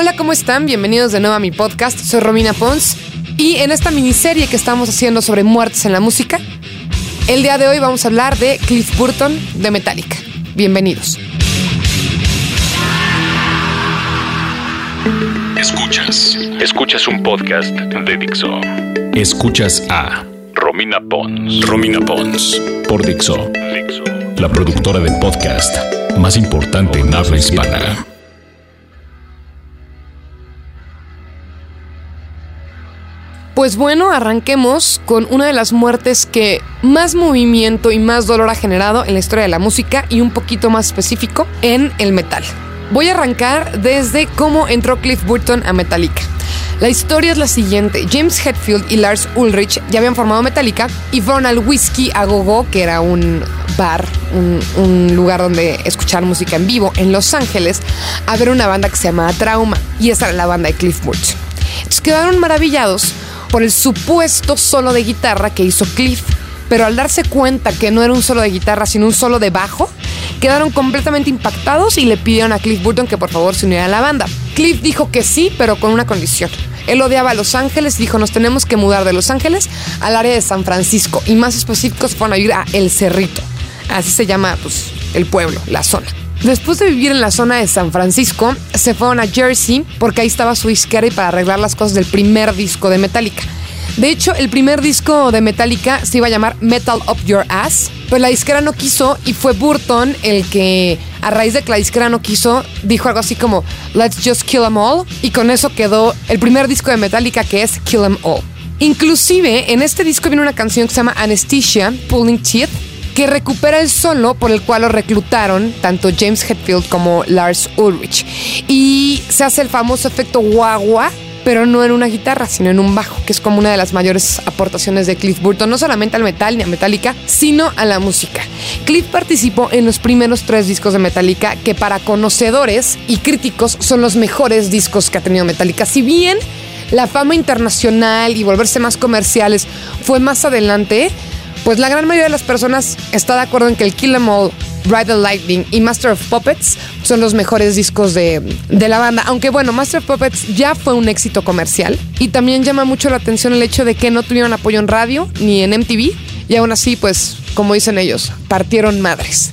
Hola, ¿cómo están? Bienvenidos de nuevo a mi podcast. Soy Romina Pons y en esta miniserie que estamos haciendo sobre muertes en la música, el día de hoy vamos a hablar de Cliff Burton de Metallica. Bienvenidos. Escuchas. Escuchas un podcast de Dixo. Escuchas a Romina Pons. Romina Pons. Por Dixo. Dixo. La productora de podcast más importante en habla hispana. Pues bueno, arranquemos con una de las muertes que más movimiento y más dolor ha generado en la historia de la música y un poquito más específico en el metal. Voy a arrancar desde cómo entró Cliff Burton a Metallica. La historia es la siguiente. James Hetfield y Lars Ulrich ya habían formado Metallica y fueron al Whiskey a Gogo, que era un bar, un, lugar donde escuchar música en vivo en Los Ángeles, a ver una banda que se llamaba Trauma. Y esa era la banda de Cliff Burton. Entonces quedaron maravillados por el supuesto solo de guitarra que hizo Cliff. Pero al darse cuenta que no era un solo de guitarra, sino un solo de bajo, quedaron completamente impactados y le pidieron a Cliff Burton que por favor se uniera a la banda. Cliff dijo que sí, pero con una condición. Él odiaba a Los Ángeles y dijo, nos tenemos que mudar de Los Ángeles al área de San Francisco. Y más específicos fueron a ir a El Cerrito. Así se llama pues, el pueblo, la zona. Después de vivir en la zona de San Francisco, se fueron a Jersey porque ahí estaba su disquera y para arreglar las cosas del primer disco de Metallica. De hecho, el primer disco de Metallica se iba a llamar Metal Up Your Ass, pero la disquera no quiso y fue Burton el que, a raíz de que la disquera no quiso, dijo algo así como Let's Just Kill Them All y con eso quedó el primer disco de Metallica que es Kill Them All. Inclusive en este disco viene una canción que se llama Anesthesia, Pulling Teeth, que recupera el solo por el cual lo reclutaron tanto James Hetfield como Lars Ulrich. Y se hace el famoso efecto guagua pero no en una guitarra, sino en un bajo, que es como una de las mayores aportaciones de Cliff Burton, no solamente al metal ni a Metallica, sino a la música. Cliff participó en los primeros tres discos de Metallica, que para conocedores y críticos son los mejores discos que ha tenido Metallica. Si bien la fama internacional y volverse más comerciales fue más adelante, pues la gran mayoría de las personas está de acuerdo en que el Kill Em All Ride the Lightning y Master of Puppets son los mejores discos de, de, la banda. Aunque bueno, Master of Puppets ya fue un éxito comercial y también llama mucho la atención el hecho de que no tuvieron apoyo en radio ni en MTV y aún así, pues, como dicen ellos, partieron madres.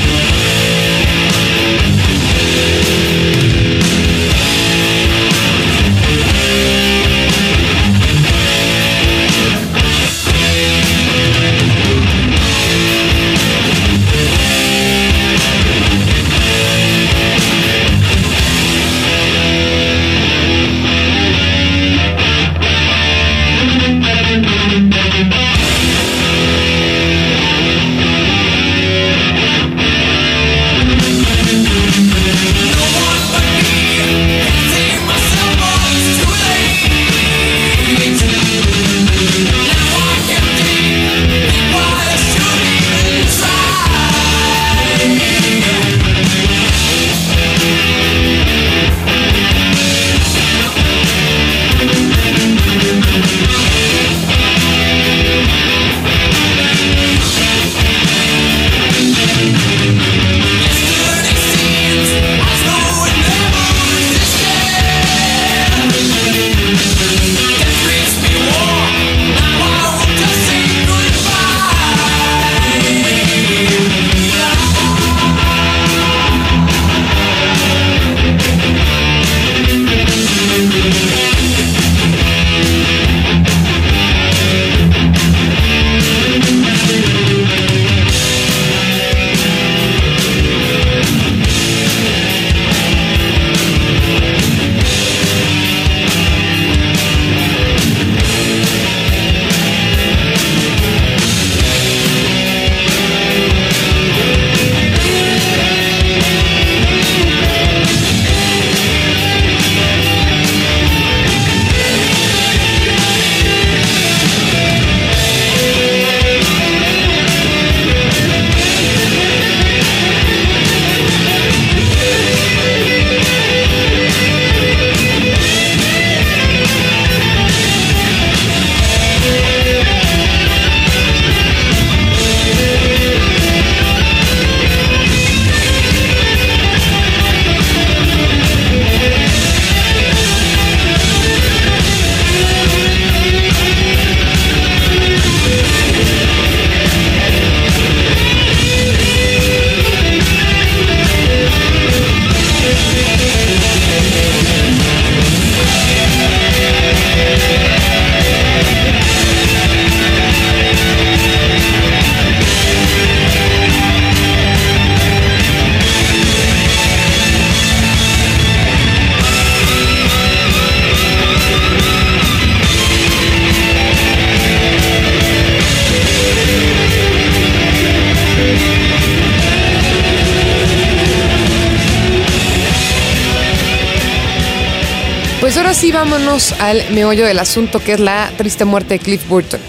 Ahora sí vámonos al meollo del asunto que es la triste muerte de Cliff Burton.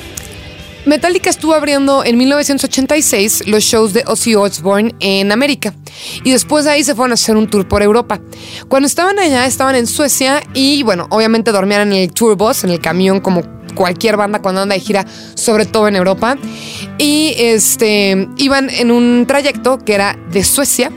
Metallica estuvo abriendo en 1986 los shows de Ozzy Osbourne en América y después de ahí se fueron a hacer un tour por Europa. Cuando estaban allá estaban en Suecia y bueno, obviamente dormían en el tour bus, en el camión como cualquier banda cuando anda de gira, sobre todo en Europa. Y este iban en un trayecto que era de Suecia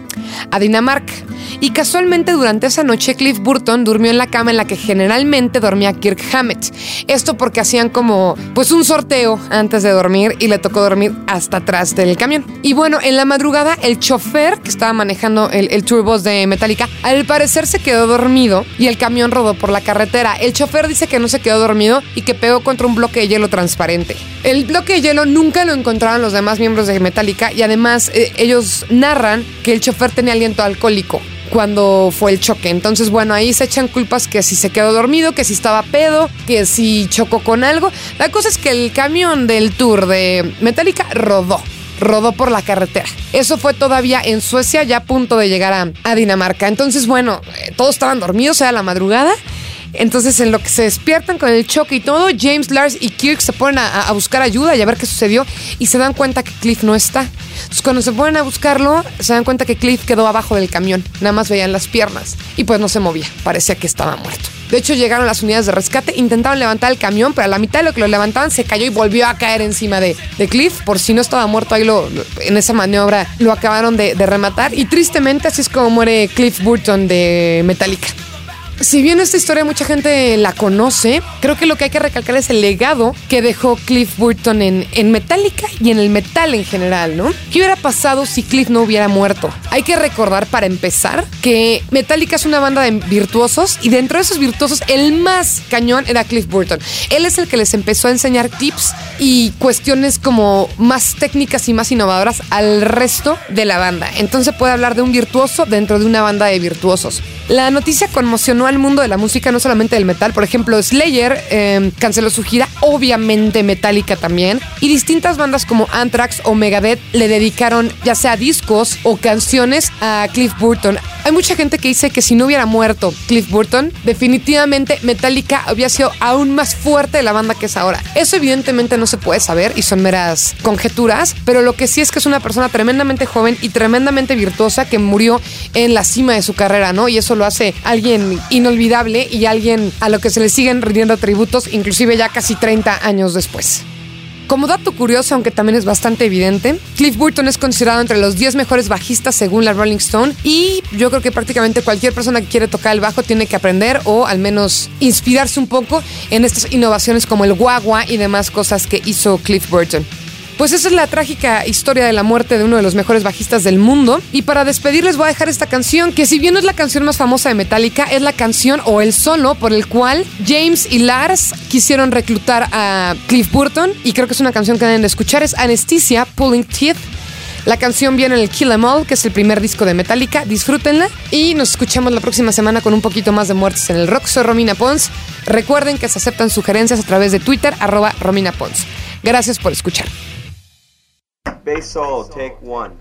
a Dinamarca. Y casualmente durante esa noche Cliff Burton durmió en la cama en la que generalmente dormía Kirk Hammett. Esto porque hacían como pues un sorteo antes de dormir y le tocó dormir hasta atrás del camión. Y bueno, en la madrugada el chofer que estaba manejando el, el bus de Metallica al parecer se quedó dormido y el camión rodó por la carretera. El chofer dice que no se quedó dormido y que pegó contra un bloque de hielo transparente. El bloque de hielo nunca lo encontraron los demás miembros de Metallica y además eh, ellos narran que el chofer tenía aliento alcohólico cuando fue el choque. Entonces, bueno, ahí se echan culpas que si se quedó dormido, que si estaba pedo, que si chocó con algo. La cosa es que el camión del tour de Metallica rodó. Rodó por la carretera. Eso fue todavía en Suecia, ya a punto de llegar a, Dinamarca. Entonces, bueno, eh, todos estaban dormidos, era la madrugada. Entonces, en lo que se despiertan con el choque y todo, James, Lars y Kirk se ponen a, buscar ayuda y a ver qué sucedió y se dan cuenta que Cliff no está. Entonces, cuando se ponen a buscarlo, se dan cuenta que Cliff quedó abajo del camión. Nada más veían las piernas y pues no se movía. Parecía que estaba muerto. De hecho, llegaron las unidades de rescate, intentaron levantar el camión, pero a la mitad de lo que lo levantaban se cayó y volvió a caer encima de, Cliff. Por si no estaba muerto, ahí lo, en esa maniobra lo acabaron de rematar. Y tristemente, así es como muere Cliff Burton de Metallica. Si bien esta historia mucha gente la conoce, creo que lo que hay que recalcar es el legado que dejó Cliff Burton en, en Metallica y en el metal en general, ¿no? ¿Qué hubiera pasado si Cliff no hubiera muerto? Hay que recordar para empezar que Metallica es una banda de virtuosos y dentro de esos virtuosos el más cañón era Cliff Burton. Él es el que les empezó a enseñar tips y cuestiones como más técnicas y más innovadoras al resto de la banda. Entonces puede hablar de un virtuoso dentro de una banda de virtuosos. La noticia conmocionó al mundo de la música, no solamente del metal. Por ejemplo, Slayer eh, canceló su gira, obviamente Metallica también. Y distintas bandas como Anthrax o Megadeth le dedicaron ya sea discos o canciones a Cliff Burton. Hay mucha gente que dice que si no hubiera muerto Cliff Burton, definitivamente Metallica había sido aún más fuerte de la banda que es ahora. Eso evidentemente no se puede saber y son meras conjeturas, pero lo que sí es que es una persona tremendamente joven y tremendamente virtuosa que murió en la cima de su carrera, ¿no? Y eso lo hace alguien inolvidable y alguien a lo que se le siguen rindiendo tributos, inclusive ya casi 30 años después. Como dato curioso, aunque también es bastante evidente, Cliff Burton es considerado entre los 10 mejores bajistas según la Rolling Stone y yo creo que prácticamente cualquier persona que quiere tocar el bajo tiene que aprender o al menos inspirarse un poco en estas innovaciones como el guagua y demás cosas que hizo Cliff Burton. Pues esa es la trágica historia de la muerte de uno de los mejores bajistas del mundo. Y para despedirles voy a dejar esta canción, que si bien no es la canción más famosa de Metallica, es la canción o el solo por el cual James y Lars quisieron reclutar a Cliff Burton. Y creo que es una canción que deben de escuchar. Es Anesthesia, Pulling Teeth. La canción viene en el Kill Em All, que es el primer disco de Metallica. Disfrútenla y nos escuchamos la próxima semana con un poquito más de muertes en el rock. Soy Romina Pons. Recuerden que se aceptan sugerencias a través de Twitter, arroba Romina Pons. Gracias por escuchar. Bass solo, take one.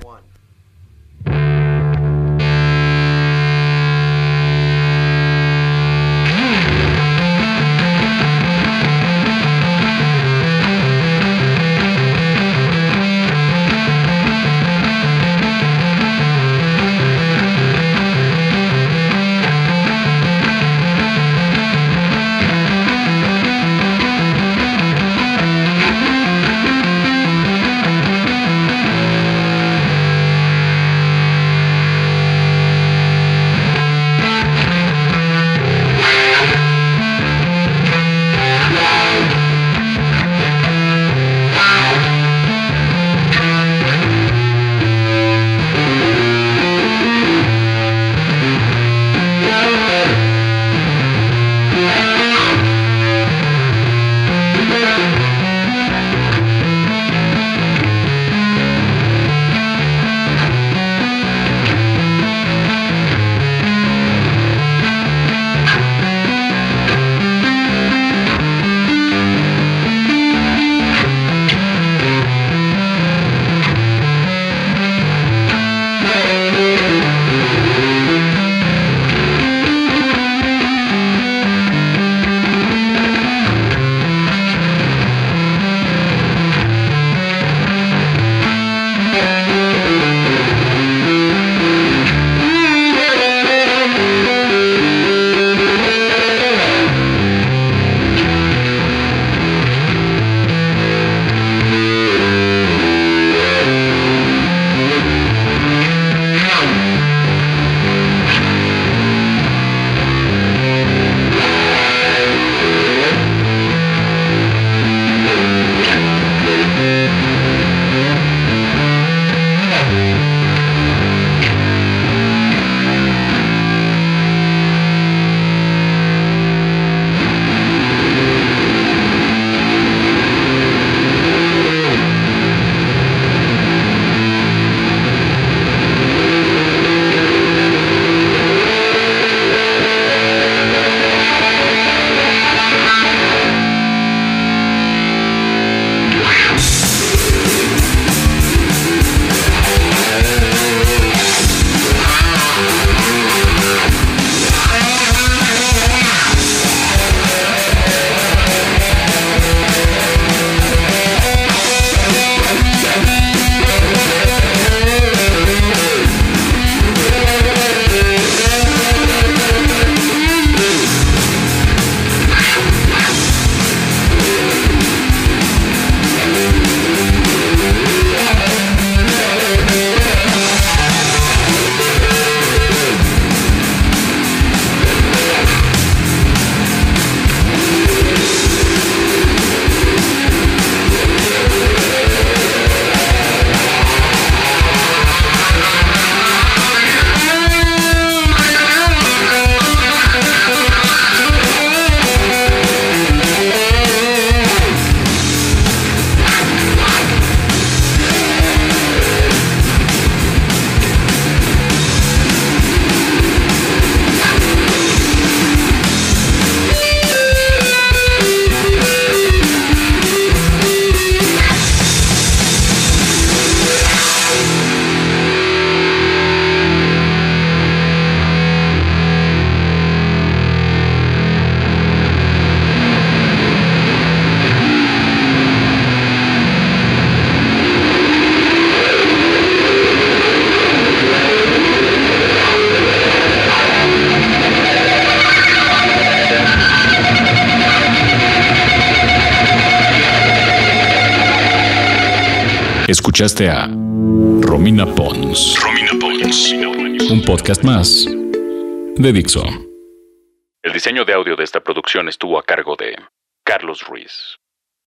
Escuchaste a Romina Pons. Romina Pons. Un podcast más de Dixo. El diseño de audio de esta producción estuvo a cargo de Carlos Ruiz.